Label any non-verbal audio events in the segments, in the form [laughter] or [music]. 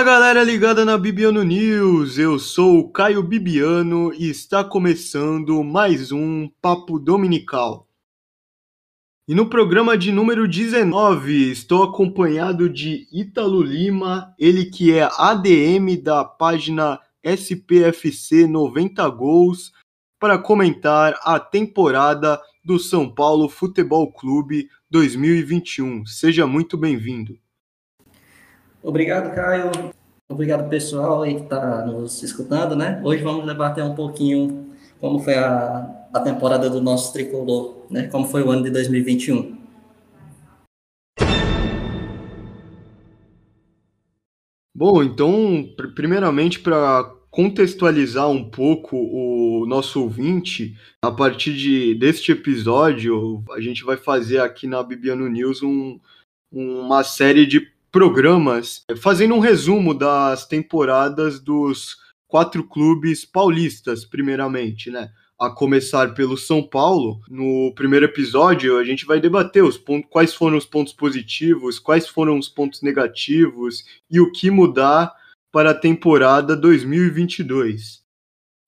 Fala galera ligada na Bibiano News, eu sou o Caio Bibiano e está começando mais um Papo Dominical. E no programa de número 19 estou acompanhado de Ítalo Lima, ele que é ADM da página SPFC 90 Gols, para comentar a temporada do São Paulo Futebol Clube 2021. Seja muito bem-vindo. Obrigado, Caio. Obrigado, pessoal aí que está nos escutando, né? Hoje vamos debater um pouquinho como foi a, a temporada do nosso tricolor, né? Como foi o ano de 2021. Bom, então, primeiramente, para contextualizar um pouco o nosso ouvinte, a partir de, deste episódio, a gente vai fazer aqui na Bibiano News um, uma série de programas, fazendo um resumo das temporadas dos quatro clubes paulistas, primeiramente, né? A começar pelo São Paulo. No primeiro episódio, a gente vai debater os pontos, quais foram os pontos positivos, quais foram os pontos negativos e o que mudar para a temporada 2022.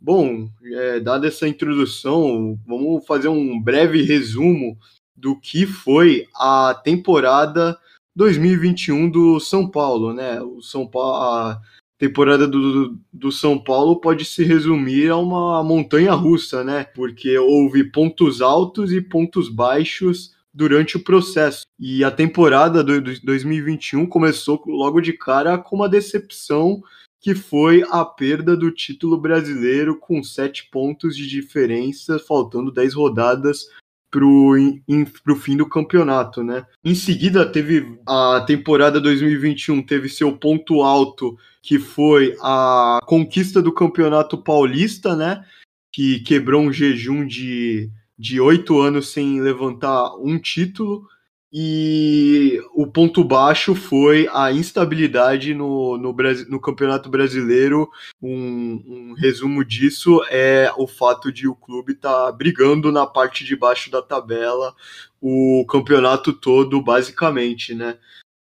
Bom, é, dada essa introdução, vamos fazer um breve resumo do que foi a temporada 2021 do São Paulo, né? O São Paulo, a temporada do, do São Paulo pode se resumir a uma montanha russa, né? Porque houve pontos altos e pontos baixos durante o processo. E a temporada do 2021 começou logo de cara com uma decepção que foi a perda do título brasileiro com sete pontos de diferença, faltando dez rodadas in, pro fim do campeonato, né? Em seguida, teve a temporada 2021, teve seu ponto alto, que foi a conquista do Campeonato Paulista, né? Que quebrou um jejum de de oito anos sem levantar um título. E o ponto baixo foi a instabilidade no, no, no Campeonato Brasileiro. Um, um, resumo disso é o fato de o clube estar tá brigando na parte de baixo da tabela o campeonato todo, basicamente, né?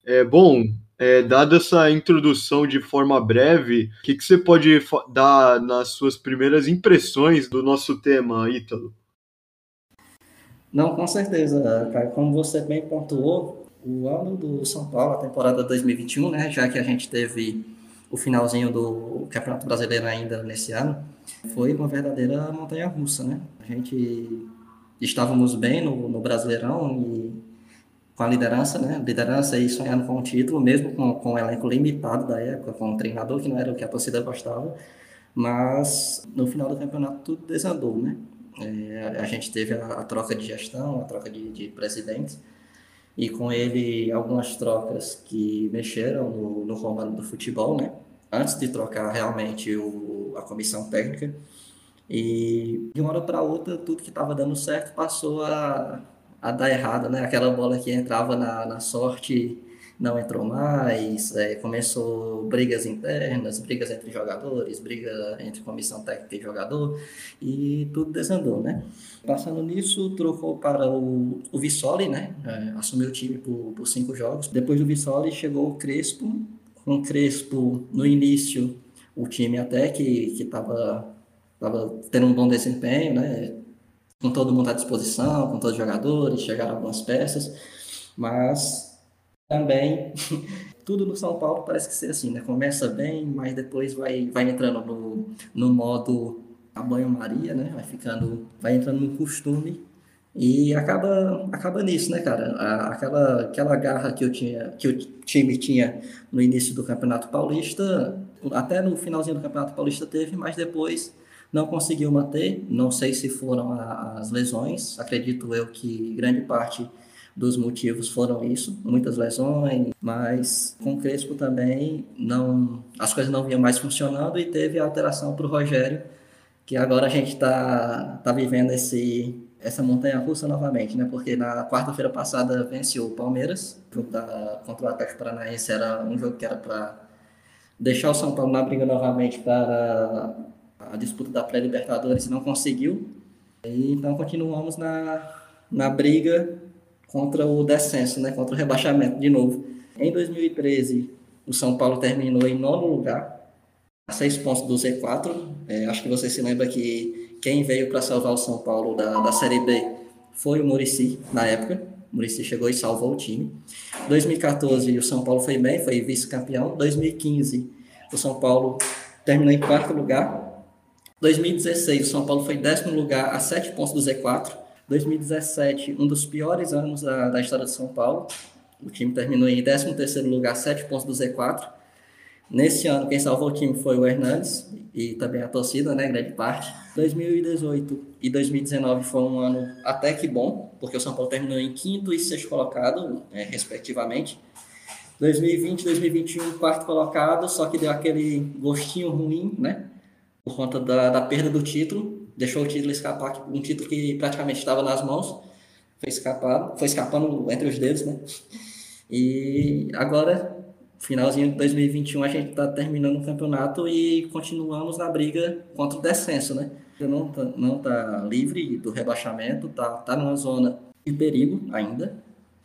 É, bom, é, dada essa introdução de forma breve, o que, que você pode dar nas suas primeiras impressões do nosso tema, Ítalo? Não, com certeza, cara. Como você bem pontuou, o ano do São Paulo, a temporada 2021, né, já que a gente teve o finalzinho do Campeonato Brasileiro ainda nesse ano, foi uma verdadeira montanha russa, né? A gente estávamos bem no, no Brasileirão e com a liderança, né? Liderança e sonhando com o título, mesmo com, com o elenco limitado da época, com o treinador que não era o que a torcida gostava, mas no final do campeonato tudo desandou, né? É, a gente teve a, a, troca de gestão, a troca de, de presidentes, e com ele algumas trocas que mexeram no, no comando do futebol, né? Antes de trocar realmente o, a comissão técnica. E de uma hora para outra, tudo que estava dando certo passou a, a dar errado, né? Aquela bola que entrava na, na sorte não entrou mais, é, começou brigas internas, brigas entre jogadores, briga entre comissão técnica e jogador, e tudo desandou, né? Passando nisso, trocou para o, o Vissoli, né? É, assumiu o time por, por cinco jogos. Depois do Vissoli chegou o Crespo, com o Crespo no início, o time até que estava tava tendo um bom desempenho, né? Com todo mundo à disposição, com todos os jogadores, chegaram algumas peças, mas também [laughs] tudo no São Paulo parece que ser assim, né? Começa bem, mas depois vai, vai entrando no, no modo a banho-maria, né? Vai ficando, vai entrando no costume e acaba, acaba nisso, né, cara? aquela, aquela garra que eu tinha, que o time tinha no início do Campeonato Paulista, até no finalzinho do Campeonato Paulista teve, mas depois não conseguiu manter. Não sei se foram as lesões, acredito eu que grande parte dos motivos foram isso, muitas lesões, mas com o Crespo também não, as coisas não vinham mais funcionando e teve a alteração para o Rogério, que agora a gente está tá vivendo esse, essa montanha russa novamente, né? Porque na quarta-feira passada venceu o Palmeiras, da, contra o Atlético Paranaense era um jogo que era para deixar o São Paulo na briga novamente para a disputa da pré-Libertadores e não conseguiu. E, então continuamos na, na briga contra o descenso, né, contra o rebaixamento de novo. Em 2013, o São Paulo terminou em nono lugar, a seis pontos do Z4. É, acho que você se lembra que quem veio para salvar o São Paulo da, da Série B foi o Murici na época. O Murici chegou e salvou o time. 2014, o São Paulo foi bem, foi vice-campeão. 2015, o São Paulo terminou em quarto lugar. 2016, o São Paulo foi décimo lugar, a sete pontos do Z4. 2017, um dos piores anos da, da história de São Paulo. O time terminou em 13 terceiro lugar, sete pontos do Z4. Nesse ano, quem salvou o time foi o Hernandes e também a torcida, né, grande parte. 2018 e 2019 foi um ano até que bom, porque o São Paulo terminou em quinto e sexto colocado, é, respectivamente. 2020 e 2021, quarto colocado, só que deu aquele gostinho ruim, né, por conta da, da perda do título. Deixou o título escapar, um título que praticamente estava nas mãos, foi escapado, foi escapando entre os dedos, né. E agora finalzinho de 2021 a gente está terminando o campeonato e continuamos na briga contra o descenso, né? Não tá, não tá livre do rebaixamento, tá, tá numa zona de perigo ainda.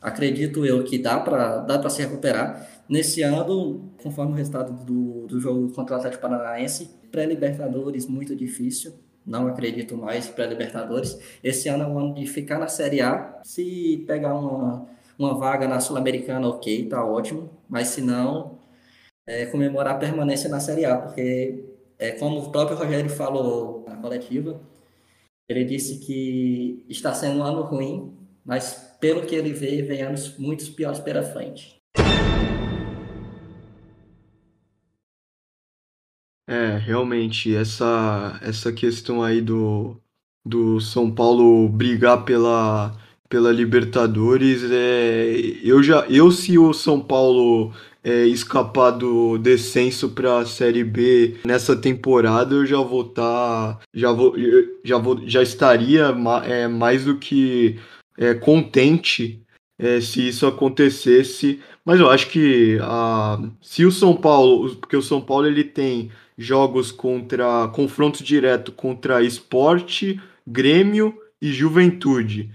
Acredito eu que dá para dá se recuperar. Nesse ano, conforme o resultado do, do jogo contra o Atlético Paranaense, pré-Libertadores muito difícil. Não acredito mais pré-Libertadores. Esse ano é um ano de ficar na Série A. Se pegar uma uma vaga na Sul-Americana, ok, tá ótimo, mas se não, é, comemorar a permanência na Série A, porque, é, como o próprio Rogério falou na coletiva, ele disse que está sendo um ano ruim, mas pelo que ele vê, vem anos muito piores pela frente. É, realmente, essa, essa questão aí do, do São Paulo brigar pela pela Libertadores. É, eu já, eu se o São Paulo é, escapar do descenso para a Série B nessa temporada, eu já vou estar, tá, já vou, já vou, já estaria é, mais do que é, contente é, se isso acontecesse. Mas eu acho que a, se o São Paulo, porque o São Paulo ele tem jogos contra confronto direto contra Esporte, Grêmio e Juventude.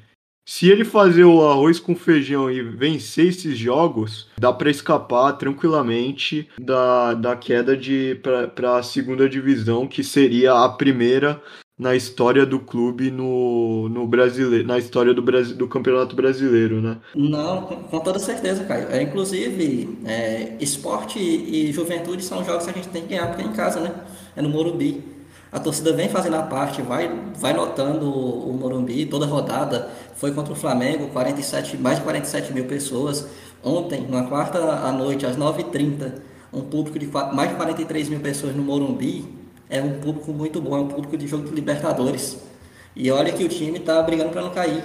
Se ele fazer o arroz com feijão e vencer esses jogos, dá para escapar tranquilamente da, da queda para a segunda divisão, que seria a primeira na história do clube no, no brasileiro, na história do, do Campeonato Brasileiro, né? Não, com toda certeza, Caio. É, inclusive, é, esporte e juventude são jogos que a gente tem que ganhar porque é em casa, né? É no Morumbi. A torcida vem fazendo a parte, vai, vai lotando o Morumbi, toda rodada. Foi contra o Flamengo, 47, mais de 47 mil pessoas. Ontem, na quarta à noite, às 9h30, um público de mais de 43 mil pessoas no Morumbi. É um público muito bom, é um público de jogo de Libertadores. E olha que o time está brigando para não cair.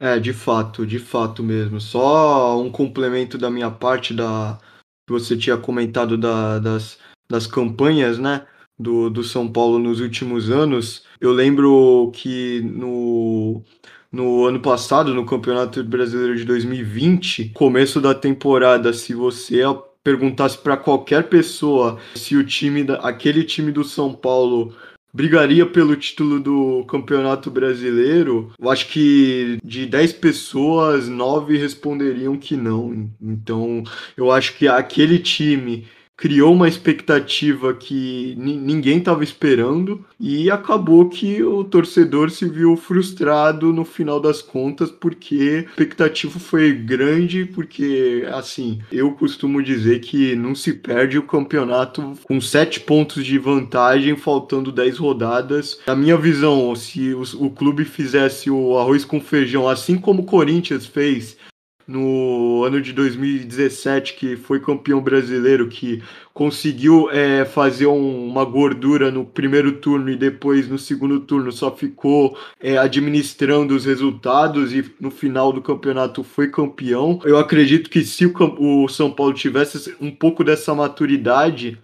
É, de fato, de fato mesmo. Só um complemento da minha parte da que você tinha comentado da, das, das campanhas, né? Do, do São Paulo nos últimos anos. Eu lembro que no, no ano passado, no Campeonato Brasileiro de 2020, começo da temporada, se você perguntasse para qualquer pessoa se o time da, aquele time do São Paulo brigaria pelo título do Campeonato Brasileiro, eu acho que de 10 pessoas, 9 responderiam que não. Então, eu acho que aquele time criou uma expectativa que ninguém estava esperando e acabou que o torcedor se viu frustrado no final das contas porque a expectativa foi grande porque assim eu costumo dizer que não se perde o campeonato com sete pontos de vantagem faltando dez rodadas. Na minha visão se o, o clube fizesse o arroz com feijão assim como o Corinthians fez no ano de 2017, que foi campeão brasileiro, que conseguiu é, fazer um, uma gordura no primeiro turno e depois no segundo turno só ficou é, administrando os resultados e no final do campeonato foi campeão. Eu acredito que se o, o São Paulo tivesse um pouco dessa maturidade,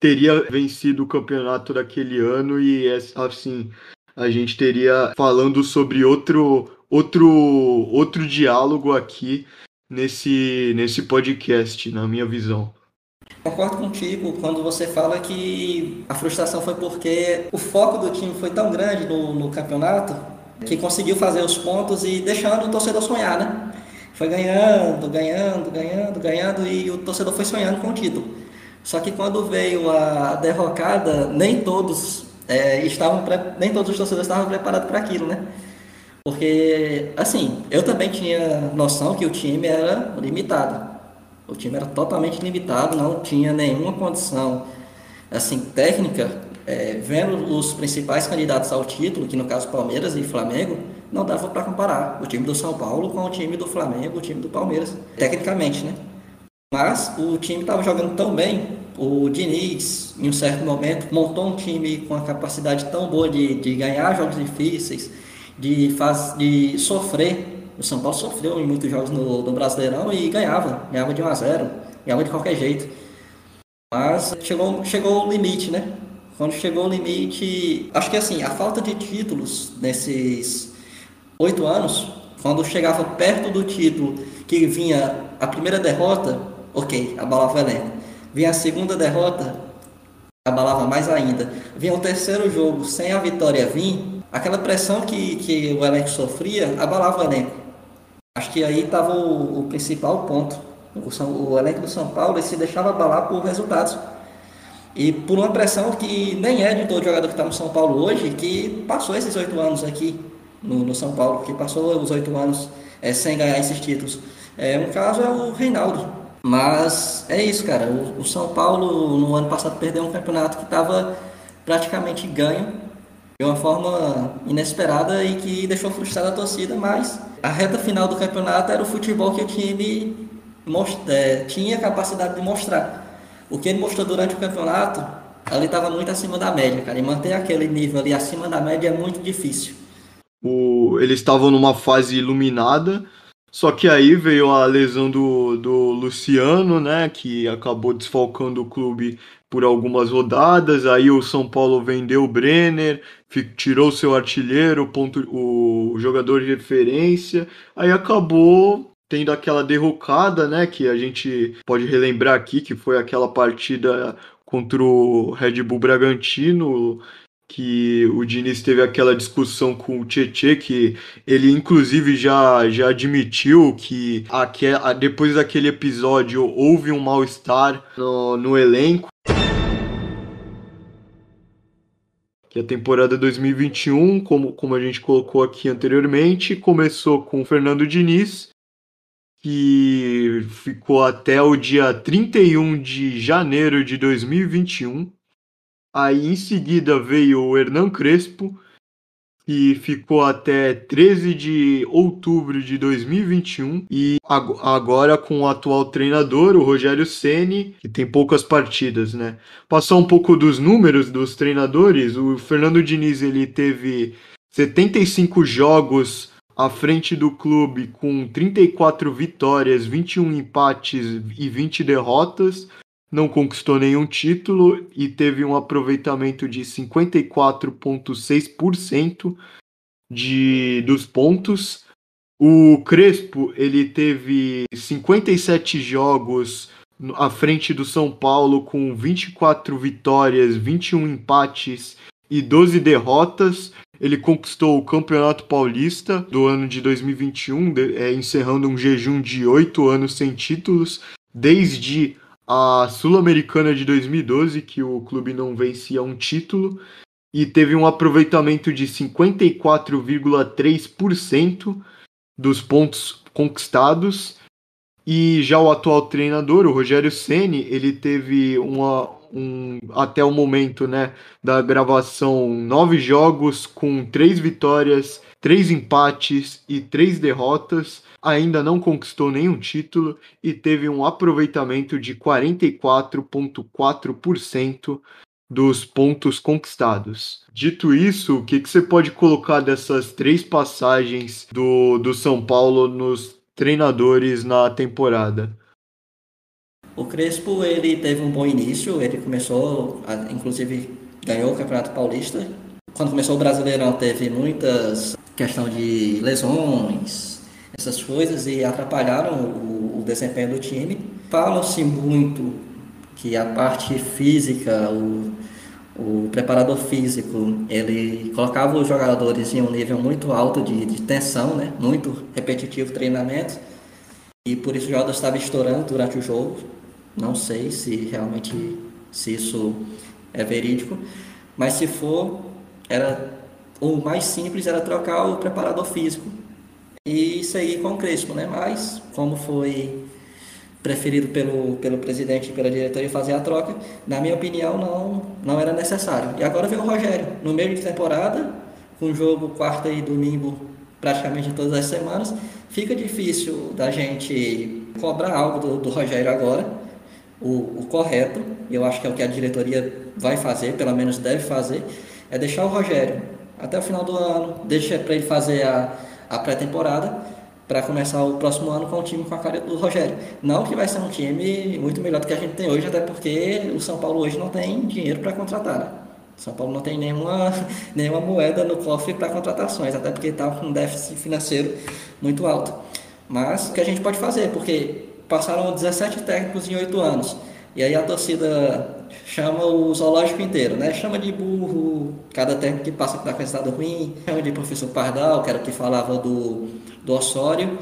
teria vencido o campeonato daquele ano e assim a gente teria falando sobre outro outro, outro diálogo aqui nesse, nesse podcast, na minha visão. Concordo contigo quando você fala que a frustração foi porque o foco do time foi tão grande no, no campeonato que conseguiu fazer os pontos e deixando o torcedor sonhar, né? foi ganhando, ganhando, ganhando, ganhando e o torcedor foi sonhando com o título. Só que quando veio a derrocada, nem todos é, estavam nem todos os torcedores estavam preparados para aquilo, né? Porque assim, eu também tinha noção que o time era limitado. O time era totalmente limitado, não tinha nenhuma condição assim técnica. É, vendo os principais candidatos ao título, que no caso Palmeiras e Flamengo, não dava para comparar o time do São Paulo com o time do Flamengo, o time do Palmeiras, tecnicamente, né? Mas o time estava jogando tão bem, o Diniz, em um certo momento, montou um time com a capacidade tão boa de, de ganhar jogos difíceis, de, faz, de sofrer. O São Paulo sofreu em muitos jogos no, no Brasileirão e ganhava, ganhava de 1 a 0, ganhava de qualquer jeito. Mas chegou, chegou o limite, né? Quando chegou o limite, acho que assim, a falta de títulos nesses oito anos, quando chegava perto do título, que vinha a primeira derrota, ok, abalava o elenco. Vinha a segunda derrota, abalava mais ainda. Vinha o terceiro jogo sem a vitória vir, aquela pressão que, que o elenco sofria, abalava o elenco. Acho que aí estava o, o, principal ponto. O, São, o elenco do São Paulo se deixava abalar por resultados. E por uma pressão que nem é de todo jogador que está no São Paulo hoje, que passou esses oito anos aqui no, no São Paulo, que passou os oito anos é, sem ganhar esses títulos. É, um caso é o Reinaldo. Mas é isso, cara. O, o São Paulo no ano passado perdeu um campeonato que estava praticamente ganho de uma forma inesperada e que deixou frustrada a torcida, mas a reta final do campeonato era o futebol que o time é, tinha capacidade de mostrar. O que ele mostrou durante o campeonato, ali estava muito acima da média, cara. E manter aquele nível ali acima da média é muito difícil. O, eles estavam numa fase iluminada, só que aí veio a lesão do, do Luciano, né? Que acabou desfalcando o clube por algumas rodadas. Aí o São Paulo vendeu o Brenner, tirou seu artilheiro, ponto, o jogador de referência. Aí acabou tendo aquela derrocada, né? Que a gente pode relembrar aqui, que foi aquela partida contra o Red Bull Bragantino que o Diniz teve aquela discussão com o Tietê, que ele inclusive já, já admitiu que aqui, depois daquele episódio houve um mal-estar no, no elenco. Que a temporada 2021, como, como a gente colocou aqui anteriormente, começou com o Fernando Diniz, que ficou até o dia 31 de janeiro de 2021 Aí em seguida veio o Hernan Crespo, que ficou até 13 de outubro de 2021 e agora com o atual treinador, o Rogério Ceni, que tem poucas partidas, né? Passar um pouco dos números dos treinadores, o Fernando Diniz ele teve 75 jogos à frente do clube com 34 vitórias, 21 empates e 20 derrotas não conquistou nenhum título e teve um aproveitamento de 54,6% de dos pontos. O Crespo ele teve 57 jogos à frente do São Paulo com 24 vitórias, 21 empates e 12 derrotas. Ele conquistou o Campeonato Paulista do ano de 2021, é, encerrando um jejum de oito anos sem títulos, desde a Sul-Americana de 2012, que o clube não vencia um título, e teve um aproveitamento de 54,3% dos pontos conquistados. E já o atual treinador, o Rogério Ceni, ele teve uma, um, até o momento né, da gravação nove jogos com três vitórias, três empates e três derrotas ainda não conquistou nenhum título e teve um aproveitamento de 44,4% dos pontos conquistados. Dito isso, o que, que você pode colocar dessas três passagens do, do São Paulo nos treinadores na temporada? O Crespo ele teve um bom início, ele começou, inclusive ganhou o Campeonato Paulista. Quando começou o Brasileirão teve muitas questão de lesões, essas coisas e atrapalharam o, o desempenho do time. Fala-se muito que a parte física, o, o preparador físico, ele colocava os jogadores em um nível muito alto de, de tensão, né? muito repetitivo treinamento, e por isso o jogador estava estourando durante o jogo. Não sei se realmente se isso é verídico, mas se for, era o mais simples era trocar o preparador físico e seguir com o Crespo, né? Mas como foi preferido pelo, pelo presidente e pela diretoria fazer a troca, na minha opinião não não era necessário. E agora veio o Rogério, no meio de temporada, com jogo quarta e domingo praticamente todas as semanas, fica difícil da gente cobrar algo do, do Rogério agora, o, o correto, e eu acho que é o que a diretoria vai fazer, pelo menos deve fazer, é deixar o Rogério até o final do ano, deixa para ele fazer a, a pré-temporada, para começar o próximo ano com o time com a cara do Rogério. Não que vai ser um time muito melhor do que a gente tem hoje, até porque o São Paulo hoje não tem dinheiro para contratar. Né? São Paulo não tem nenhuma, [laughs] nenhuma moeda no cofre para contratações, até porque está com um déficit financeiro muito alto. Mas o que a gente pode fazer? Porque passaram 17 técnicos em 8 anos. E aí a torcida chama o zoológico inteiro, né? Chama de burro, cada técnico que passa que com resultado ruim, chama de professor Pardal, que era o que falava do, do Osório,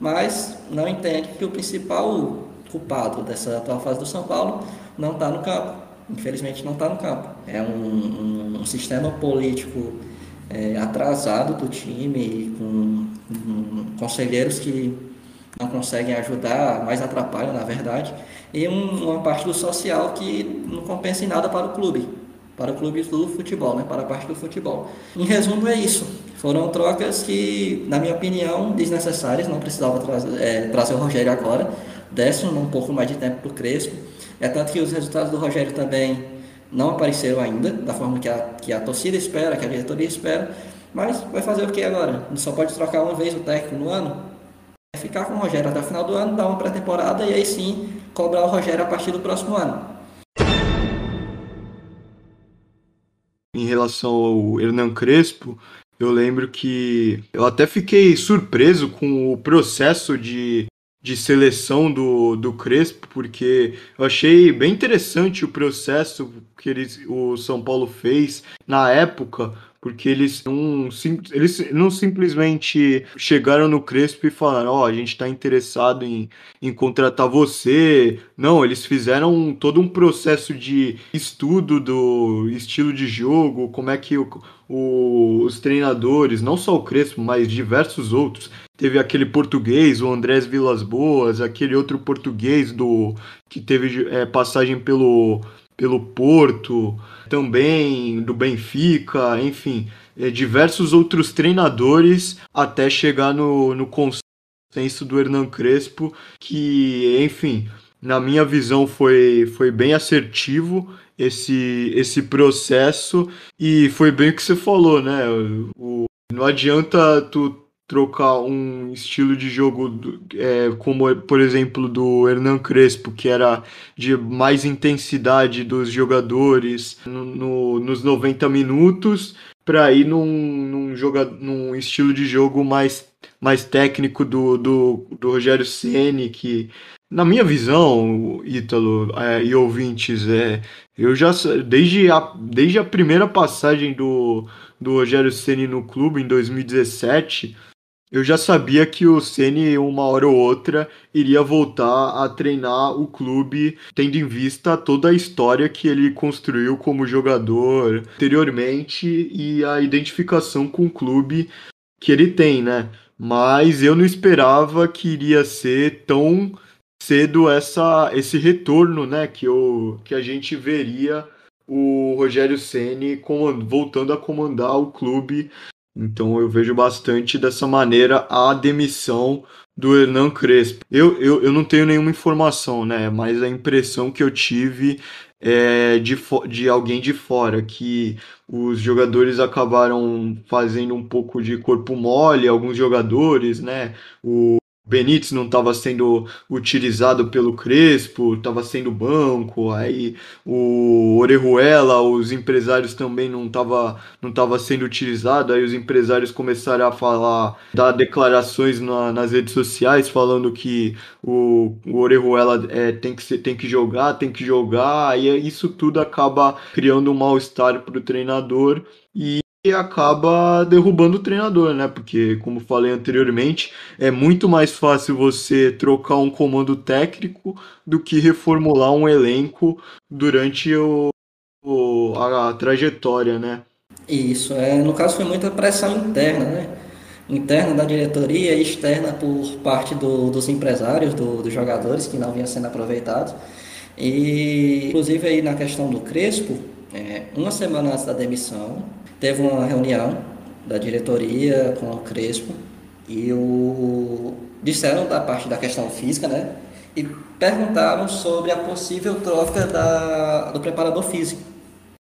mas não entende que o principal culpado dessa atual fase do São Paulo não está no campo infelizmente não está no campo. É um, um, um sistema político é, atrasado do time, com, com, conselheiros que não conseguem ajudar, mais atrapalham, na verdade, e um, uma parte do social que não compensa em nada para o clube, para o clube do futebol, né, para a parte do futebol. Em resumo, é isso. Foram trocas que, na minha opinião, desnecessárias, não precisava trazer, é, trazer o Rogério agora, desse um pouco mais de tempo para o Crespo, é tanto que os resultados do Rogério também não apareceram ainda, da forma que a, que a torcida espera, que a diretoria espera. Mas vai fazer o que agora? Só pode trocar uma vez o técnico no ano? Ficar com o Rogério até o final do ano, dar uma pré-temporada e aí sim cobrar o Rogério a partir do próximo ano. Em relação ao Hernan Crespo, eu lembro que eu até fiquei surpreso com o processo de de seleção do, do Crespo, porque eu achei bem interessante o processo que eles, o São Paulo fez na época, porque eles não, eles não simplesmente chegaram no Crespo e falaram: Ó, oh, a gente está interessado em, em contratar você. Não, eles fizeram todo um processo de estudo do estilo de jogo, como é que o, o, os treinadores, não só o Crespo, mas diversos outros, teve aquele português, o Andrés Vilas Boas, aquele outro português do que teve é, passagem pelo, pelo Porto, também do Benfica, enfim, é, diversos outros treinadores até chegar no, no consenso do Hernan Crespo, que, enfim, na minha visão foi, foi bem assertivo esse, esse processo e foi bem o que você falou, né? O, não adianta tu trocar um estilo de jogo é, como por exemplo do Hernan Crespo que era de mais intensidade dos jogadores no, no nos 90 minutos para ir num, num, joga, num estilo de jogo mais, mais técnico do, do, do Rogério Ceni que na minha visão, Ítalo é, e ouvintes, é, eu já desde a, desde a primeira passagem do, do Rogério Ceni no clube em 2017, eu já sabia que o Ceni uma hora ou outra iria voltar a treinar o clube, tendo em vista toda a história que ele construiu como jogador anteriormente e a identificação com o clube que ele tem, né? Mas eu não esperava que iria ser tão cedo essa esse retorno, né, que eu que a gente veria o Rogério Ceni voltando a comandar o clube então eu vejo bastante dessa maneira a demissão do Hernan Crespo. Eu, eu, eu não tenho nenhuma informação, né? Mas a impressão que eu tive é de, de alguém de fora, que os jogadores acabaram fazendo um pouco de corpo mole, alguns jogadores, né? O Benítez não estava sendo utilizado pelo Crespo, estava sendo banco, aí o Orejuela, os empresários também não estava não tava sendo utilizado, aí os empresários começaram a falar, dar declarações na, nas redes sociais falando que o, o Orejuela é, tem, que ser, tem que jogar, tem que jogar, aí isso tudo acaba criando um mal-estar para o treinador e e acaba derrubando o treinador, né? Porque, como falei anteriormente, é muito mais fácil você trocar um comando técnico do que reformular um elenco durante o, o a, a, trajetória, né? Isso, é, no caso foi muita pressão interna, né? Interna da diretoria e externa por parte do, dos empresários, do, dos jogadores que não vinham sendo aproveitados. E, inclusive, aí na questão do Crespo, é, uma semana antes da demissão, teve uma reunião da diretoria com o Crespo e o disseram da parte da questão física, né? E perguntaram sobre a possível troca da, do preparador físico,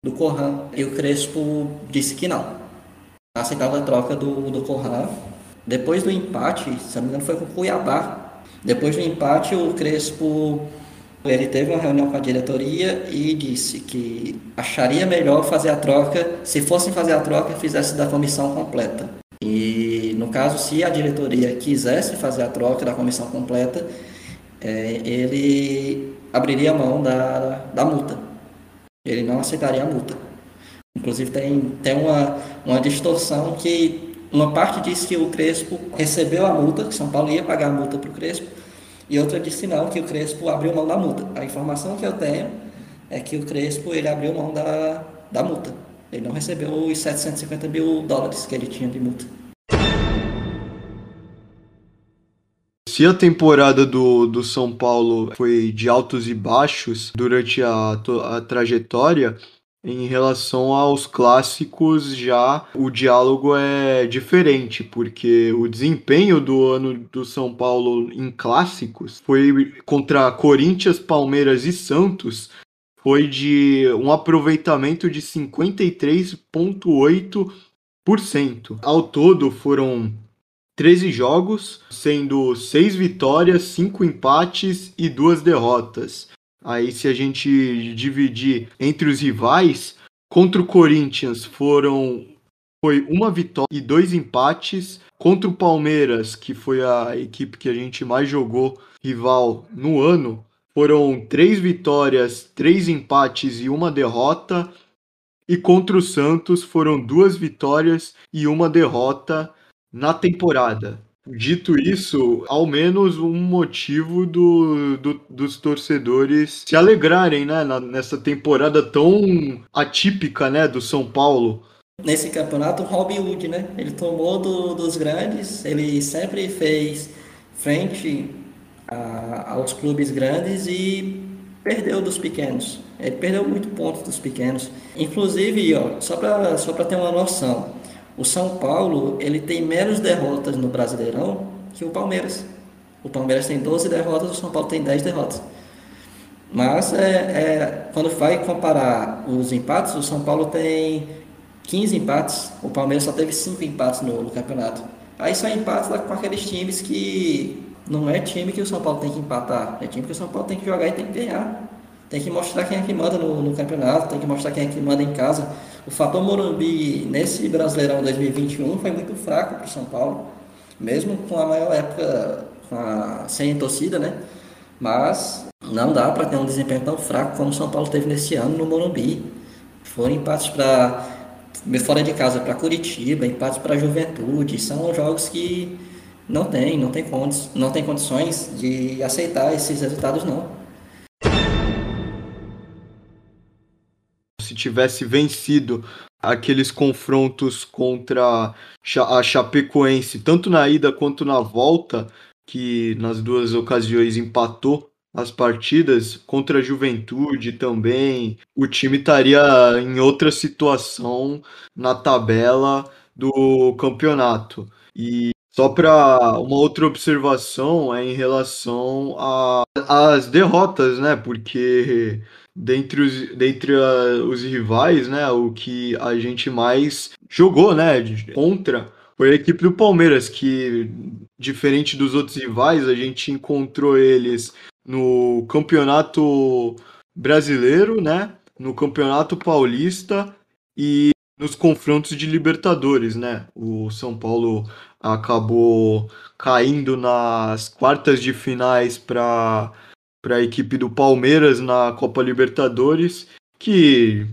do Corran. E o Crespo disse que não. Aceitava a troca do, do Corran. Depois do empate, se não me engano, foi com o Cuiabá. Depois do empate, o Crespo ele teve uma reunião com a diretoria e disse que acharia melhor fazer a troca, se fossem fazer a troca, fizesse da comissão completa. E no caso, se a diretoria quisesse fazer a troca da comissão completa, é, ele abriria mão da, da multa. Ele não aceitaria a multa. Inclusive tem, tem uma, uma distorção que uma parte diz que o Crespo recebeu a multa, que São Paulo ia pagar a multa para o Crespo, e outra disse não, que o Crespo abriu mão da multa. A informação que eu tenho é que o Crespo ele abriu mão da, da multa. Ele não recebeu os 750 mil dólares que ele tinha de multa. Se a temporada do, do São Paulo foi de altos e baixos durante a, a trajetória, em relação aos clássicos, já o diálogo é diferente, porque o desempenho do ano do São Paulo em clássicos foi contra Corinthians, Palmeiras e Santos, foi de um aproveitamento de 53,8%. Ao todo foram 13 jogos, sendo 6 vitórias, 5 empates e 2 derrotas. Aí, se a gente dividir entre os rivais, contra o Corinthians foram foi uma vitória e dois empates. Contra o Palmeiras, que foi a equipe que a gente mais jogou rival no ano, foram três vitórias, três empates e uma derrota. E contra o Santos foram duas vitórias e uma derrota na temporada. Dito isso, ao menos um motivo do, do, dos torcedores se alegrarem né, nessa temporada tão atípica né, do São Paulo. Nesse campeonato, o Robin Hood, né? Ele tomou do, dos grandes, ele sempre fez frente a, aos clubes grandes e perdeu dos pequenos. Ele perdeu muito pontos dos pequenos. Inclusive, ó, só para só ter uma noção, o São Paulo ele tem menos derrotas no Brasileirão que o Palmeiras. O Palmeiras tem 12 derrotas, o São Paulo tem 10 derrotas. Mas é, é, quando vai comparar os empates, o São Paulo tem 15 empates, o Palmeiras só teve 5 empates no, no campeonato. Aí são empates lá com aqueles times que não é time que o São Paulo tem que empatar, é time que o São Paulo tem que jogar e tem que ganhar. Tem que mostrar quem é que manda no, no campeonato, tem que mostrar quem é que manda em casa. O fator Morumbi nesse Brasileirão 2021 foi muito fraco para o São Paulo, mesmo com a maior época a, sem torcida, né? Mas não dá para ter um desempenho tão fraco como o São Paulo teve nesse ano no Morumbi. Foram empates para fora de casa para Curitiba, empates para Juventude, são jogos que não tem, não tem, condi não tem condições de aceitar esses resultados não. Se tivesse vencido aqueles confrontos contra a Chapecoense, tanto na ida quanto na volta, que nas duas ocasiões empatou as partidas, contra a Juventude também, o time estaria em outra situação na tabela do campeonato. E só para uma outra observação é em relação às derrotas, né? Porque dentre os, dentre a, os rivais, né, o que a gente mais jogou, né, contra foi a equipe do Palmeiras, que diferente dos outros rivais, a gente encontrou eles no Campeonato Brasileiro, né, no Campeonato Paulista e nos confrontos de Libertadores, né? O São Paulo acabou caindo nas quartas de finais para para a equipe do Palmeiras na Copa Libertadores que,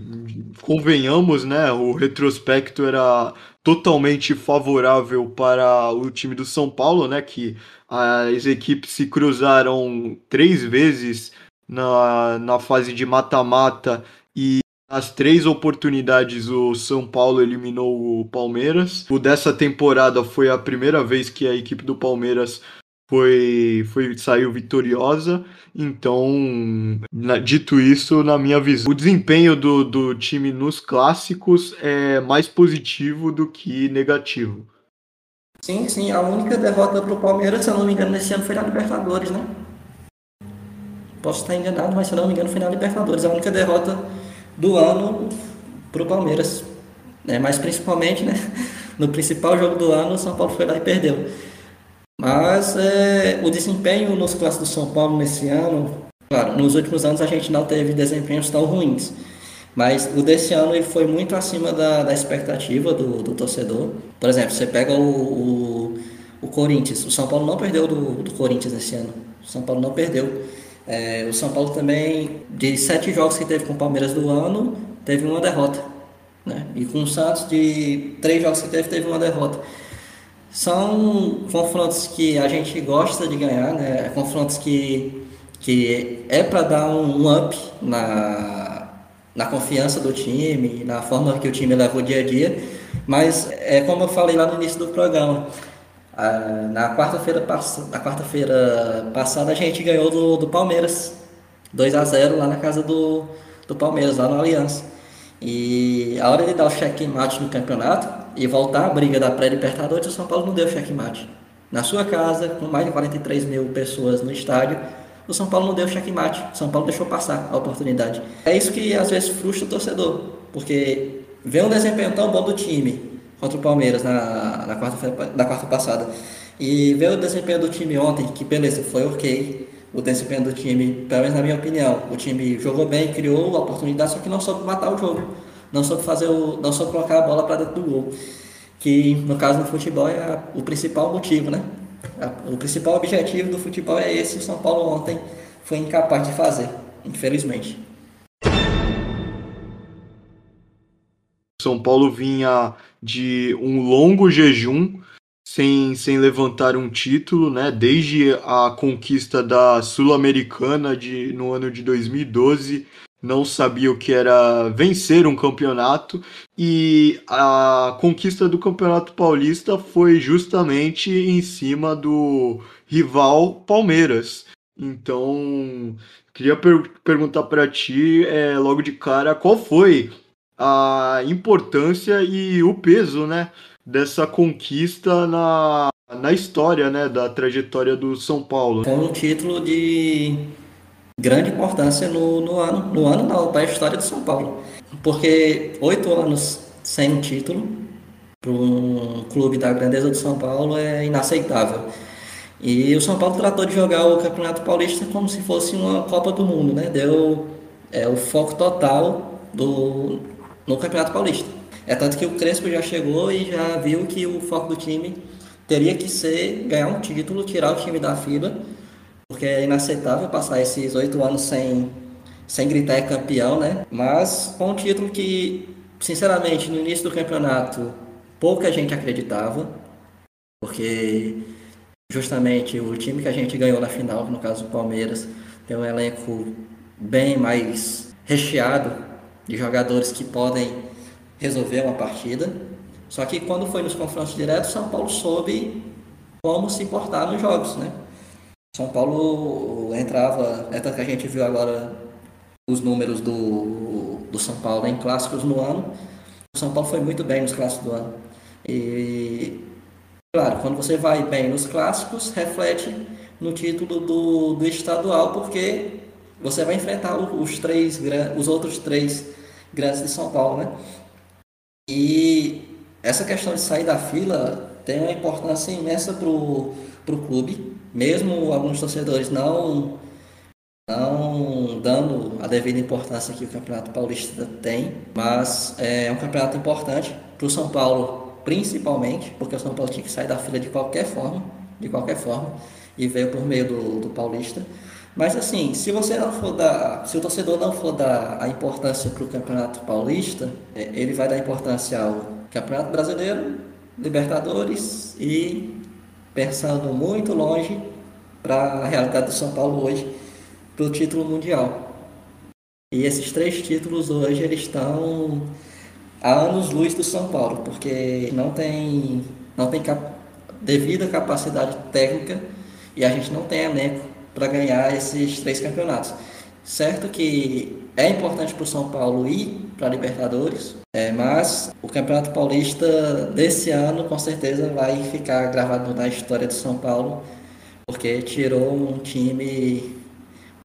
convenhamos, né, o retrospecto era totalmente favorável para o time do São Paulo, né, que as equipes se cruzaram três vezes na, na fase de mata-mata e nas três oportunidades o São Paulo eliminou o Palmeiras. O dessa temporada foi a primeira vez que a equipe do Palmeiras foi, foi saiu vitoriosa. Então, na, dito isso, na minha visão, o desempenho do, do time nos clássicos é mais positivo do que negativo. Sim, sim. A única derrota para o Palmeiras, se eu não me engano, nesse ano foi na Libertadores, né? Posso estar enganado, mas se eu não me engano, foi na Libertadores. A única derrota do ano para o Palmeiras. Né? Mas principalmente, né? [laughs] No principal jogo do ano, o São Paulo foi lá e perdeu. Mas é, o desempenho nos clássicos do São Paulo nesse ano, claro, nos últimos anos a gente não teve desempenhos tão ruins. Mas o desse ano ele foi muito acima da, da expectativa do, do torcedor. Por exemplo, você pega o, o, o, Corinthians. O São Paulo não perdeu do, do Corinthians esse ano. O São Paulo não perdeu. É, o São Paulo também, de sete jogos que teve com o Palmeiras do ano, teve uma derrota. Né? E com o Santos, de três jogos que teve, teve uma derrota. São confrontos que a gente gosta de ganhar, né? confrontos que, que é para dar um up na, na confiança do time, na forma que o time leva o dia a dia. Mas é como eu falei lá no início do programa. na quarta-feira na quarta-feira passada a gente ganhou do, do Palmeiras 2 a 0 lá na casa do, do Palmeiras, lá no Aliança. E a hora de dar o checkmate no campeonato e voltar à briga da pré-libertadores, o São Paulo não deu checkmate. Na sua casa, com mais de 43 mil pessoas no estádio, o São Paulo não deu checkmate. O São Paulo deixou passar a oportunidade. É isso que às vezes frustra o torcedor, porque vê um desempenho tão bom do time contra o Palmeiras na, na, quarta, na quarta passada e vê o desempenho do time ontem, que beleza, foi ok o desempenho do time, pelo menos na minha opinião. O time jogou bem, criou a oportunidade, só que não soube matar o jogo. Não soube fazer o, não soube colocar a bola para dentro do gol. Que no caso do futebol é o principal motivo, né? O principal objetivo do futebol é esse, o São Paulo ontem foi incapaz de fazer, infelizmente. São Paulo vinha de um longo jejum sem, sem levantar um título, né? Desde a conquista da Sul-Americana de, no ano de 2012, não sabia o que era vencer um campeonato e a conquista do Campeonato Paulista foi justamente em cima do rival Palmeiras. Então, queria per perguntar para ti, é, logo de cara, qual foi a importância e o peso, né, dessa conquista na, na história né, da trajetória do São Paulo. Foi um título de grande importância no, no ano, no ano não, para a história do São Paulo. Porque oito anos sem um título para um clube da grandeza do São Paulo é inaceitável. E o São Paulo tratou de jogar o Campeonato Paulista como se fosse uma Copa do Mundo, né? Deu é, o foco total do, no Campeonato Paulista. É tanto que o Crespo já chegou e já viu que o foco do time teria que ser ganhar um título, tirar o time da fila, porque é inaceitável passar esses oito anos sem, sem gritar é campeão, né? Mas com um título que, sinceramente, no início do campeonato pouca gente acreditava, porque justamente o time que a gente ganhou na final, no caso o Palmeiras, tem um elenco bem mais recheado de jogadores que podem resolver uma partida. Só que quando foi nos confrontos diretos, São Paulo soube como se portar nos jogos, né? São Paulo entrava, é tanto que a gente viu agora os números do, do São Paulo em clássicos no ano. O São Paulo foi muito bem nos clássicos do ano. E, claro, quando você vai bem nos clássicos, reflete no título do, do estadual, porque você vai enfrentar os três os outros três grandes de São Paulo, né? E essa questão de sair da fila tem uma importância imensa para o clube, mesmo alguns torcedores não, não dando a devida importância que o Campeonato Paulista tem, mas é um campeonato importante para o São Paulo, principalmente, porque o São Paulo tinha que sair da fila de qualquer forma, de qualquer forma, e veio por meio do, do Paulista. Mas assim, se você não for dar, se o torcedor não for dar a importância para o Campeonato Paulista, é, ele vai dar importância ao Campeonato Brasileiro, Libertadores e pensando muito longe para a realidade do São Paulo hoje, para o título mundial. E esses três títulos hoje eles estão a anos luz do São Paulo, porque não tem não tem cap devida capacidade técnica e a gente não tem elenco para ganhar esses três campeonatos. Certo que é importante para o São Paulo ir para a Libertadores, é, mas o Campeonato Paulista desse ano com certeza vai ficar gravado na história do São Paulo, porque tirou um time,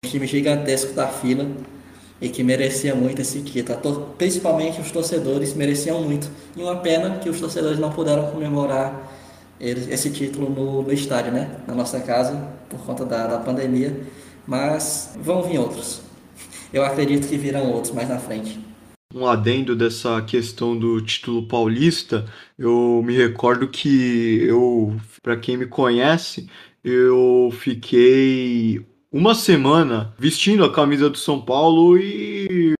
um time gigantesco da fila e que merecia muito esse título. Principalmente os torcedores mereciam muito. E uma pena que os torcedores não puderam comemorar esse título no, no estádio, né? Na nossa casa, por conta da, da pandemia. Mas vão vir outros. Eu acredito que virão outros mais na frente. Um adendo dessa questão do título paulista, eu me recordo que eu, para quem me conhece, eu fiquei uma semana vestindo a camisa do São Paulo e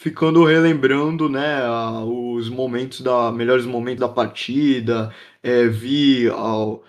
ficando relembrando, né, os momentos da melhores momentos da partida, é, vi ao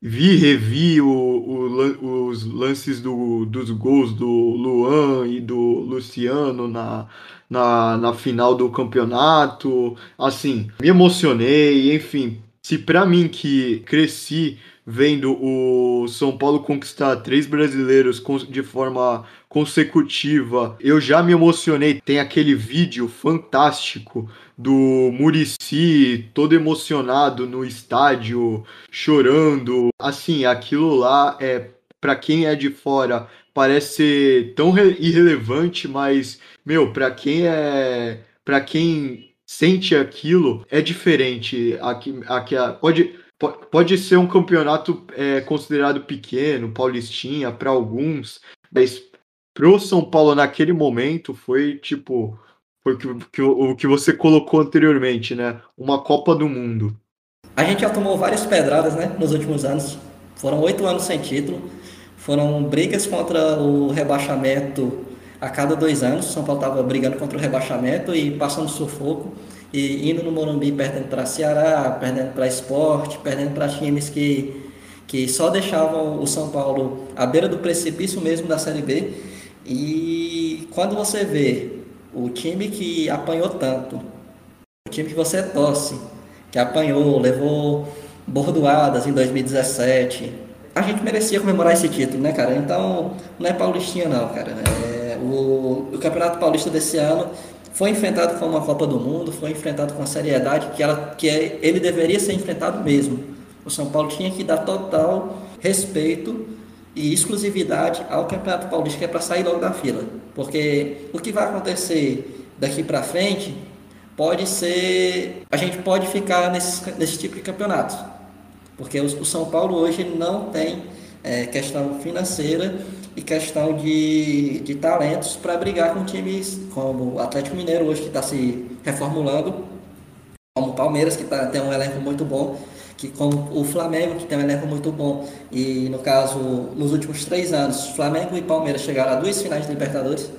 vi revi o, o, os lances do, dos gols do Luan e do Luciano na, na, na final do campeonato, assim, me emocionei, enfim, se para mim que cresci vendo o São Paulo conquistar três brasileiros de forma consecutiva, eu já me emocionei. Tem aquele vídeo fantástico do Murici todo emocionado no estádio, chorando. Assim, aquilo lá é para quem é de fora parece tão irrelevante, mas meu, para quem é, para quem sente aquilo é diferente. Aqui, aqui pode Pode ser um campeonato é, considerado pequeno, paulistinha, para alguns, mas pro São Paulo naquele momento foi tipo foi que, que, o que você colocou anteriormente, né? Uma Copa do Mundo. A gente já tomou várias pedradas, né? Nos últimos anos. Foram oito anos sem título. Foram brigas contra o rebaixamento a cada dois anos. São Paulo estava brigando contra o rebaixamento e passando sufoco e indo no Morumbi perdendo para Ceará, perdendo para Esporte, perdendo para times que, que só deixavam o São Paulo à beira do precipício mesmo da Série B. E quando você vê o time que apanhou tanto, o time que você torce, que apanhou, levou bordoadas em 2017, a gente merecia comemorar esse título, né, cara? Então, não é paulistinha não, cara. É, o, o Campeonato Paulista desse ano foi enfrentado com uma Copa do Mundo, foi enfrentado com a seriedade que, ela, que é, ele deveria ser enfrentado mesmo. O São Paulo tinha que dar total respeito e exclusividade ao Campeonato Paulista, que é para sair logo da fila. Porque o que vai acontecer daqui para frente pode ser. A gente pode ficar nesse, nesse tipo de campeonato. Porque o, São Paulo hoje não tem é, questão financeira e questão de, de talentos para brigar com times como o Atlético Mineiro hoje que está se reformulando, como o Palmeiras que tá, tem um elenco muito bom, que como o Flamengo que tem um elenco muito bom e no caso nos últimos três anos Flamengo e Palmeiras chegaram a duas finais de Libertadores.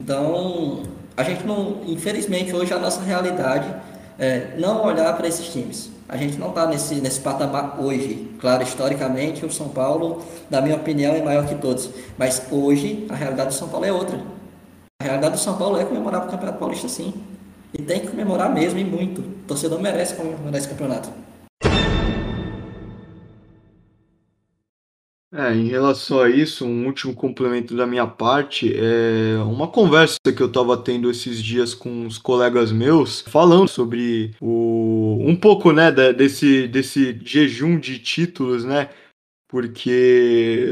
Então a gente não, infelizmente hoje a nossa realidade é não olhar para esses times a gente não está nesse, nesse patamar hoje. Claro, historicamente, o São Paulo, na minha opinião, é maior que todos. Mas hoje, a realidade do São Paulo é outra. A realidade do São Paulo é comemorar o Campeonato Paulista, sim. E tem que comemorar mesmo, e muito. O torcedor merece comemorar esse campeonato. É, em relação a isso, um último complemento da minha parte é uma conversa que eu estava tendo esses dias com os colegas meus, falando sobre o um pouco, né, desse desse jejum de títulos, né? Porque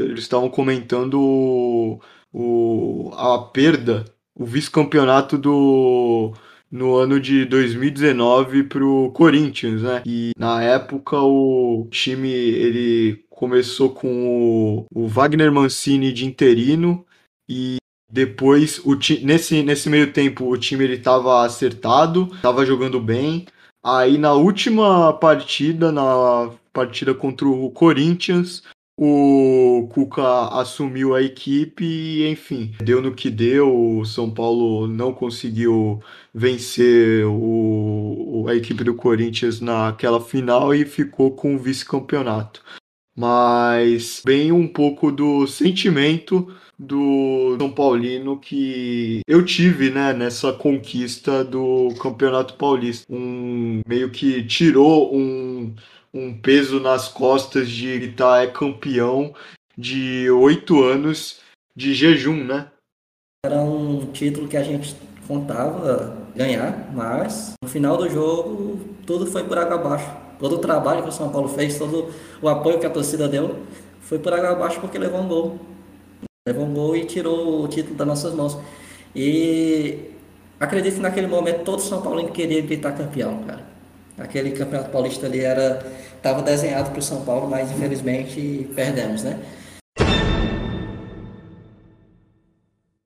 eles estavam comentando o, o a perda, o vice-campeonato do no ano de 2019 para o Corinthians, né? E na época o time ele começou com o, o Wagner Mancini de interino e depois o nesse nesse meio tempo o time ele estava acertado, estava jogando bem. Aí na última partida, na partida contra o Corinthians, o Cuca assumiu a equipe e, enfim, deu no que deu. O São Paulo não conseguiu vencer o, a equipe do Corinthians naquela final e ficou com o vice-campeonato. Mas bem um pouco do sentimento do São Paulino que eu tive, né, nessa conquista do Campeonato Paulista. Um meio que tirou um, um peso nas costas de gritar é campeão de oito anos de jejum, né? Era um título que a gente contava ganhar, mas no final do jogo tudo foi por água abaixo. Todo o trabalho que o São Paulo fez, todo o apoio que a torcida deu, foi por água abaixo porque levou um gol. Levou um gol e tirou o título das nossas mãos. E acredito que naquele momento todo São Paulo queria gritar campeão, cara. Aquele campeonato paulista ali era estava desenhado para o São Paulo, mas infelizmente perdemos, né?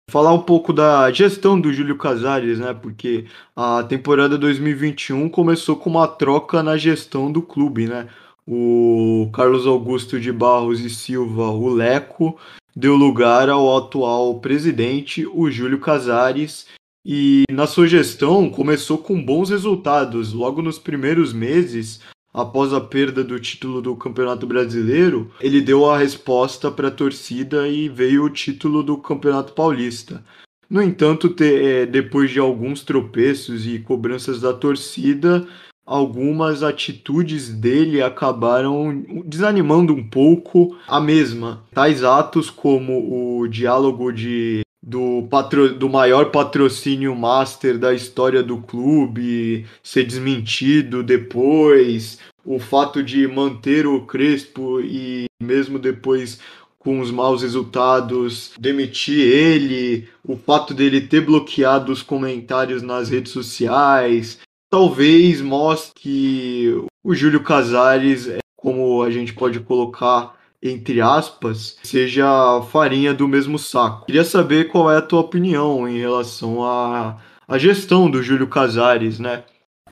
Falar um pouco da gestão do Júlio Casares, né? Porque a temporada 2021 começou com uma troca na gestão do clube, né? O Carlos Augusto de Barros e Silva, o Leco, deu lugar ao atual presidente, o Júlio Casares, e na sua gestão começou com bons resultados. Logo nos primeiros meses, após a perda do título do Campeonato Brasileiro, ele deu a resposta para a torcida e veio o título do Campeonato Paulista. No entanto, te, é, depois de alguns tropeços e cobranças da torcida, algumas atitudes dele acabaram desanimando um pouco a mesma. Tais atos como o diálogo de do, patro, do maior patrocínio master da história do clube ser desmentido depois, o fato de manter o Crespo e mesmo depois com os maus resultados demitir ele, o fato dele ter bloqueado os comentários nas redes sociais, talvez mostre que o Júlio Casares, como a gente pode colocar entre aspas, seja farinha do mesmo saco. Queria saber qual é a tua opinião em relação à, à gestão do Júlio Casares, né?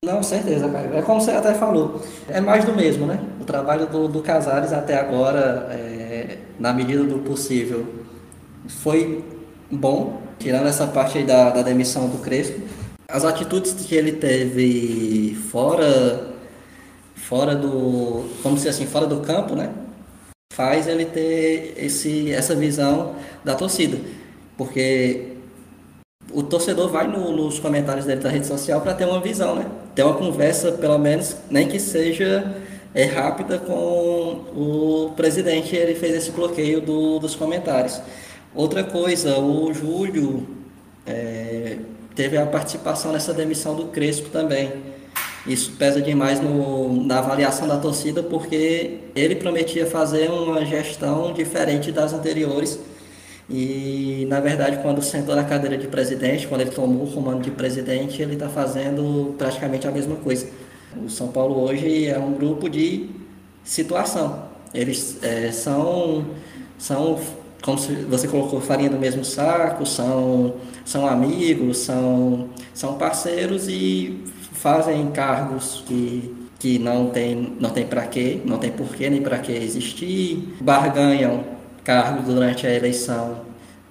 Não, certeza, cara. É como você até falou, é mais do mesmo, né? O trabalho do, do Casares até agora, é, na medida do possível, foi bom, tirando essa parte aí da, da demissão do Crespo as atitudes que ele teve fora fora do vamos dizer assim fora do campo né faz ele ter esse essa visão da torcida. Porque o torcedor vai no, nos comentários dele da rede social para ter uma visão né? Ter uma conversa pelo menos nem que seja é, rápida com o presidente. Ele fez esse bloqueio do, dos comentários. Outra coisa o Júlio é, teve a participação nessa demissão do Crespo também. Isso pesa demais no, na avaliação da torcida, porque ele prometia fazer uma gestão diferente das anteriores. E, na verdade, quando sentou na cadeira de presidente, quando ele tomou o comando de presidente, ele está fazendo praticamente a mesma coisa. O São Paulo hoje é um grupo de situação. Eles é, são, são como você colocou, farinha do mesmo saco, são, são amigos, são, são parceiros e fazem cargos que, que não tem, não tem para quê, não tem porquê nem para que existir, barganham cargos durante a eleição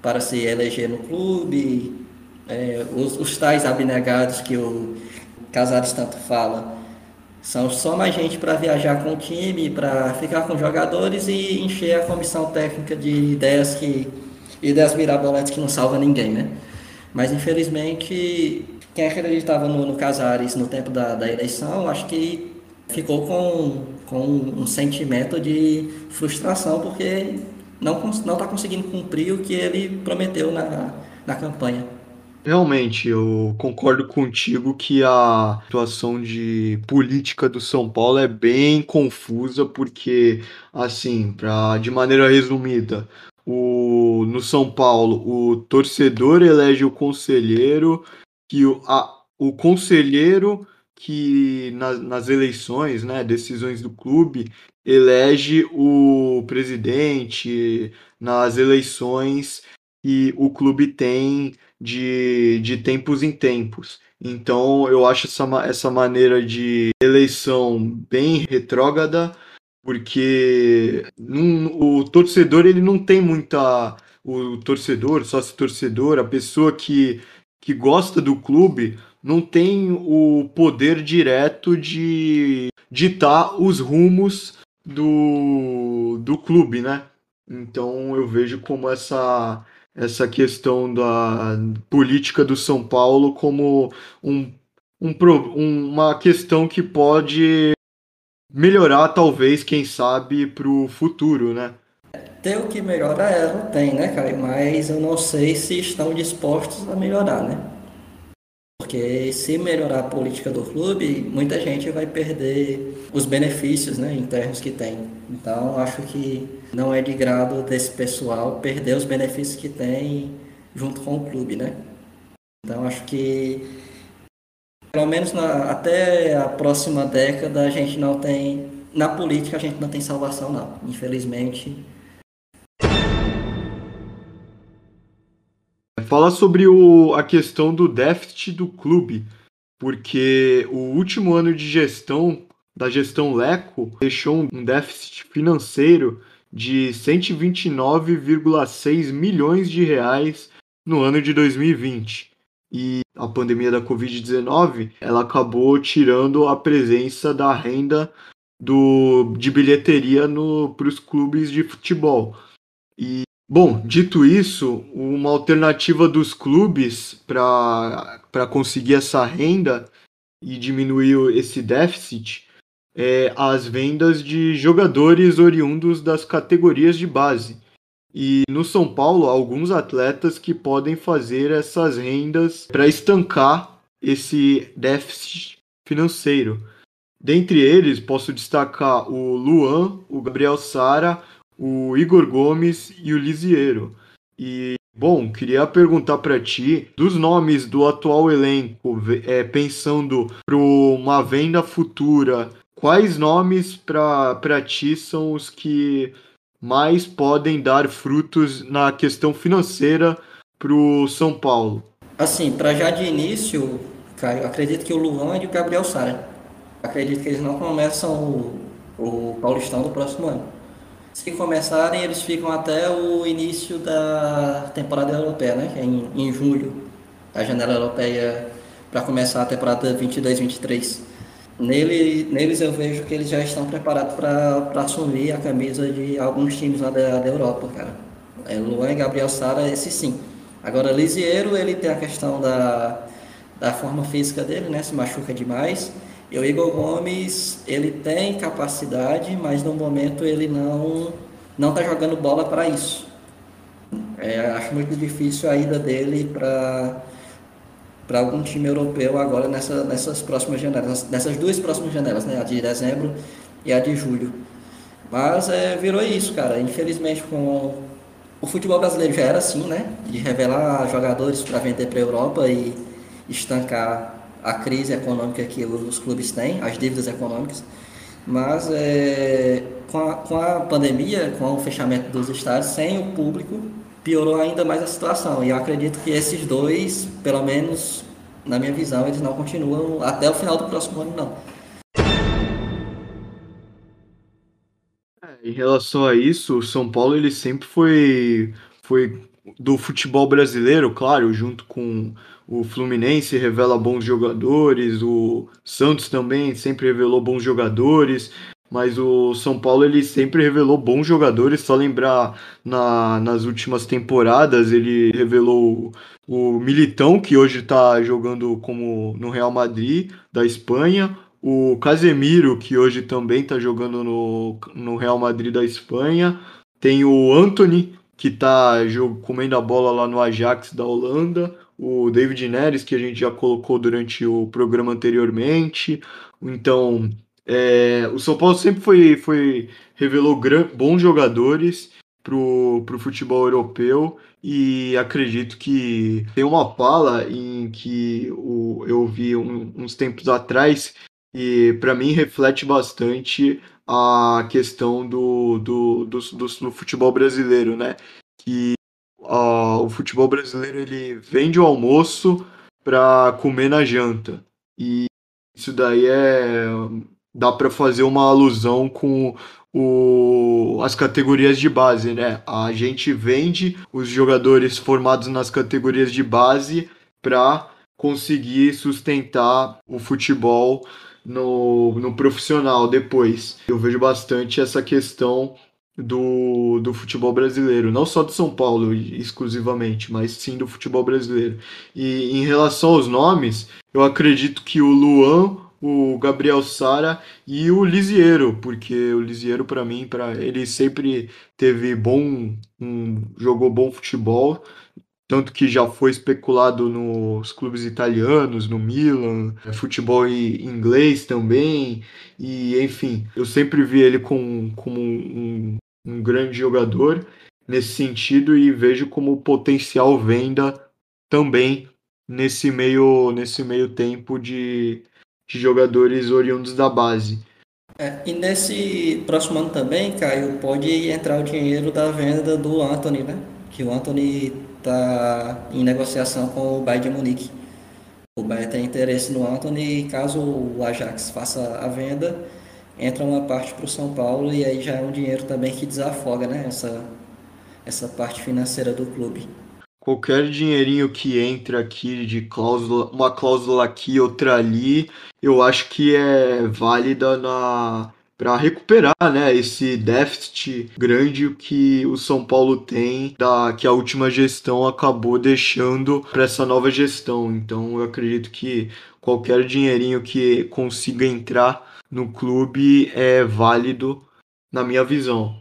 para se eleger no clube, é, os, os tais abnegados que o Casares tanto fala, são só mais gente para viajar com o time, para ficar com jogadores e encher a comissão técnica de ideias que ideias mirabolantes que não salva ninguém, né? Mas infelizmente quem acreditava no, no Casares no tempo da, da eleição, acho que ficou com, com um sentimento de frustração porque não está conseguindo cumprir o que ele prometeu na, na campanha. Realmente, eu concordo contigo que a situação de política do São Paulo é bem confusa, porque, assim, pra, de maneira resumida, o, no São Paulo, o torcedor elege o conselheiro, que o, a, o conselheiro que na, nas eleições, né, decisões do clube, elege o presidente nas eleições que o clube tem de, de tempos em tempos. Então eu acho essa, essa maneira de eleição bem retrógrada, porque o torcedor ele não tem muita o torcedor, sócio torcedor, a pessoa que, que gosta do clube não tem o poder direto de ditar os rumos do, do clube, né? Então eu vejo como essa essa questão da política do São Paulo como um, um, uma questão que pode melhorar, talvez, quem sabe, para o futuro, né? Ter o que melhorar, ela tem, né, Caio? Mas eu não sei se estão dispostos a melhorar, né? Porque se melhorar a política do clube, muita gente vai perder os benefícios né, internos que tem. Então, acho que não é de grado desse pessoal perder os benefícios que tem junto com o clube, né? Então, acho que pelo menos na, até a próxima década a gente não tem, na política a gente não tem salvação não, infelizmente. Fala sobre o, a questão do déficit do clube, porque o último ano de gestão da gestão Leco deixou um déficit financeiro de 129,6 milhões de reais no ano de 2020 e a pandemia da Covid-19 ela acabou tirando a presença da renda do, de bilheteria para os clubes de futebol. E, bom, dito isso, uma alternativa dos clubes para conseguir essa renda e diminuir esse déficit é as vendas de jogadores oriundos das categorias de base. E no São Paulo, alguns atletas que podem fazer essas rendas para estancar esse déficit financeiro. Dentre eles, posso destacar o Luan, o Gabriel Sara, o Igor Gomes e o Lisiero. E, bom, queria perguntar para ti, dos nomes do atual elenco, é, pensando para uma venda futura, quais nomes para ti são os que mais podem dar frutos na questão financeira para o São Paulo? Assim, para já de início, Caio, acredito que o Luan e o Gabriel Sara. Acredito que eles não começam o, o Paulistão do próximo ano. Se começarem, eles ficam até o início da temporada europeia, né? Que é em, em julho, a janela europeia para começar a temporada 22-23. Nele, neles eu vejo que eles já estão preparados para assumir a camisa de alguns times lá da, da Europa, cara. É, Luan Gabriel Sara, esse sim. Agora, Lisiero, ele tem a questão da, da forma física dele, né? Se machuca demais. E o Igor Gomes, ele tem capacidade, mas no momento ele não não está jogando bola para isso. É, acho muito difícil a ida dele para para algum time europeu agora nessa, nessas próximas janelas, nessas duas próximas janelas, né? A de dezembro e a de julho. Mas é, virou isso, cara. Infelizmente, com o futebol brasileiro já era assim, né? De revelar jogadores para vender para a Europa e estancar a crise econômica que os clubes têm, as dívidas econômicas. Mas é, com, a, com a pandemia, com o fechamento dos estádios, sem o público, piorou ainda mais a situação. E eu acredito que esses dois, pelo menos na minha visão, eles não continuam até o final do próximo ano, não. É, em relação a isso, o São Paulo ele sempre foi, foi do futebol brasileiro, claro, junto com o Fluminense revela bons jogadores, o Santos também sempre revelou bons jogadores, mas o São Paulo ele sempre revelou bons jogadores. Só lembrar na, nas últimas temporadas ele revelou o, Militão que hoje está jogando como no Real Madrid da Espanha, o Casemiro que hoje também está jogando no, no Real Madrid da Espanha, tem o Anthony que está comendo a bola lá no Ajax da Holanda, o David Neres que a gente já colocou durante o programa anteriormente. Então, é, o São Paulo sempre foi, foi revelou gran, bons jogadores para o futebol europeu e acredito que tem uma fala em que o, eu vi um, uns tempos atrás e para mim reflete bastante a questão do, do, do, do, do futebol brasileiro, né? Que uh, o futebol brasileiro ele vende o almoço para comer na janta. E isso daí é dá para fazer uma alusão com o, as categorias de base, né? A gente vende os jogadores formados nas categorias de base para conseguir sustentar o futebol no, no profissional depois. Eu vejo bastante essa questão do, do futebol brasileiro, não só do São Paulo exclusivamente, mas sim do futebol brasileiro. E em relação aos nomes, eu acredito que o Luan, o Gabriel Sara e o Lisiero, porque o Lisiero para mim, para ele sempre teve bom, um, jogou bom futebol, tanto que já foi especulado nos clubes italianos, no Milan, é, futebol inglês também, e enfim, eu sempre vi ele como, como um, um grande jogador nesse sentido e vejo como potencial venda também nesse meio, nesse meio tempo de, de jogadores oriundos da base. É, e nesse próximo ano também, Caio, pode entrar o dinheiro da venda do Anthony, né? Que o Anthony está em negociação com o Bayern de Munique. O Bayern tem interesse no Anthony e caso o Ajax faça a venda, entra uma parte para o São Paulo e aí já é um dinheiro também que desafoga né, essa, essa parte financeira do clube. Qualquer dinheirinho que entra aqui de cláusula, uma cláusula aqui, outra ali, eu acho que é válida na para recuperar né, esse déficit grande que o São Paulo tem, da, que a última gestão acabou deixando para essa nova gestão. Então eu acredito que qualquer dinheirinho que consiga entrar no clube é válido na minha visão.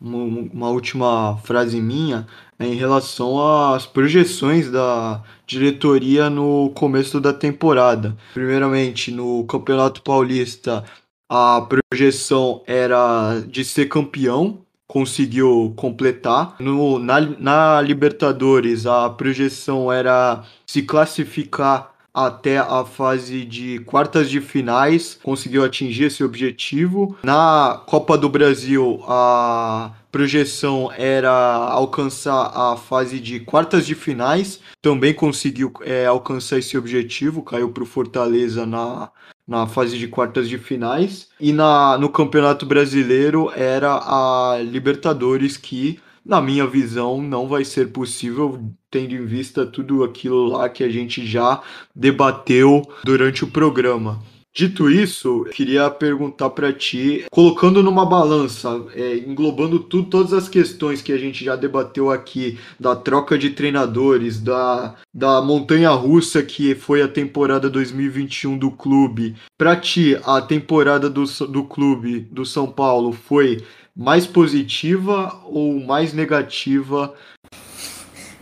uma última frase minha em relação às projeções da diretoria no começo da temporada. Primeiramente, no Campeonato Paulista, a projeção era de ser campeão, conseguiu completar. No, na, na Libertadores, a projeção era se classificar até a fase de quartas de finais, conseguiu atingir esse objetivo. Na Copa do Brasil, a projeção era alcançar a fase de quartas de finais, também conseguiu é, alcançar esse objetivo, caiu para o Fortaleza na, na fase de quartas de finais. E na, no Campeonato Brasileiro era a Libertadores que na minha visão, não vai ser possível, tendo em vista tudo aquilo lá que a gente já debateu durante o programa. Dito isso, queria perguntar para ti, colocando numa balança, é, englobando tudo, todas as questões que a gente já debateu aqui, da troca de treinadores, da, da montanha russa que foi a temporada 2021 do clube. Para ti, a temporada do, do clube do São Paulo foi mais positiva ou mais negativa?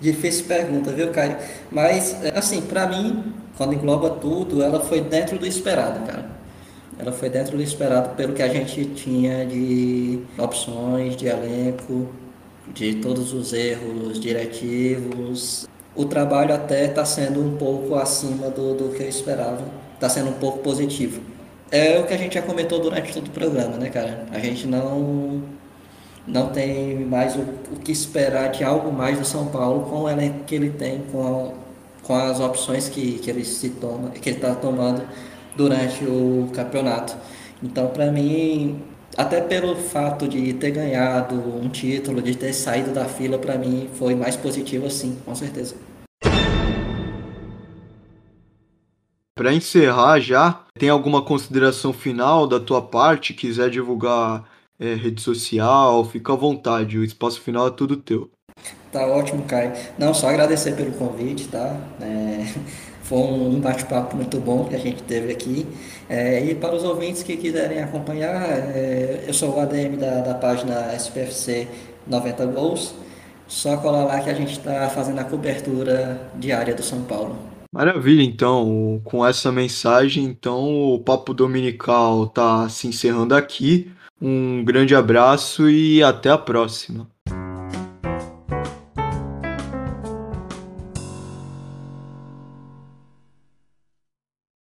Difícil pergunta, viu, Caio? Mas, assim, para mim, quando engloba tudo, ela foi dentro do esperado, cara. Ela foi dentro do esperado pelo que a gente tinha de opções, de elenco, de todos os erros diretivos. O trabalho até está sendo um pouco acima do, do que eu esperava. Está sendo um pouco positivo. É o que a gente já comentou durante todo o programa, né, cara? A gente não não tem mais o, o que esperar de algo mais do São Paulo com o elenco que ele tem, com, a, com as opções que, que ele se toma, que ele está tomando durante o campeonato. Então, para mim, até pelo fato de ter ganhado um título, de ter saído da fila, para mim foi mais positivo, sim, com certeza. Para encerrar já, tem alguma consideração final da tua parte? Quiser divulgar é, rede social, fica à vontade, o espaço final é tudo teu. Tá ótimo, Caio. Não, só agradecer pelo convite, tá? É, [laughs] foi um bate-papo muito bom que a gente teve aqui. É, e para os ouvintes que quiserem acompanhar, é, eu sou o ADM da, da página SPFC 90 Gols. Só colar lá que a gente está fazendo a cobertura diária do São Paulo. Maravilha, então, com essa mensagem, então o Papo Dominical está se encerrando aqui. Um grande abraço e até a próxima.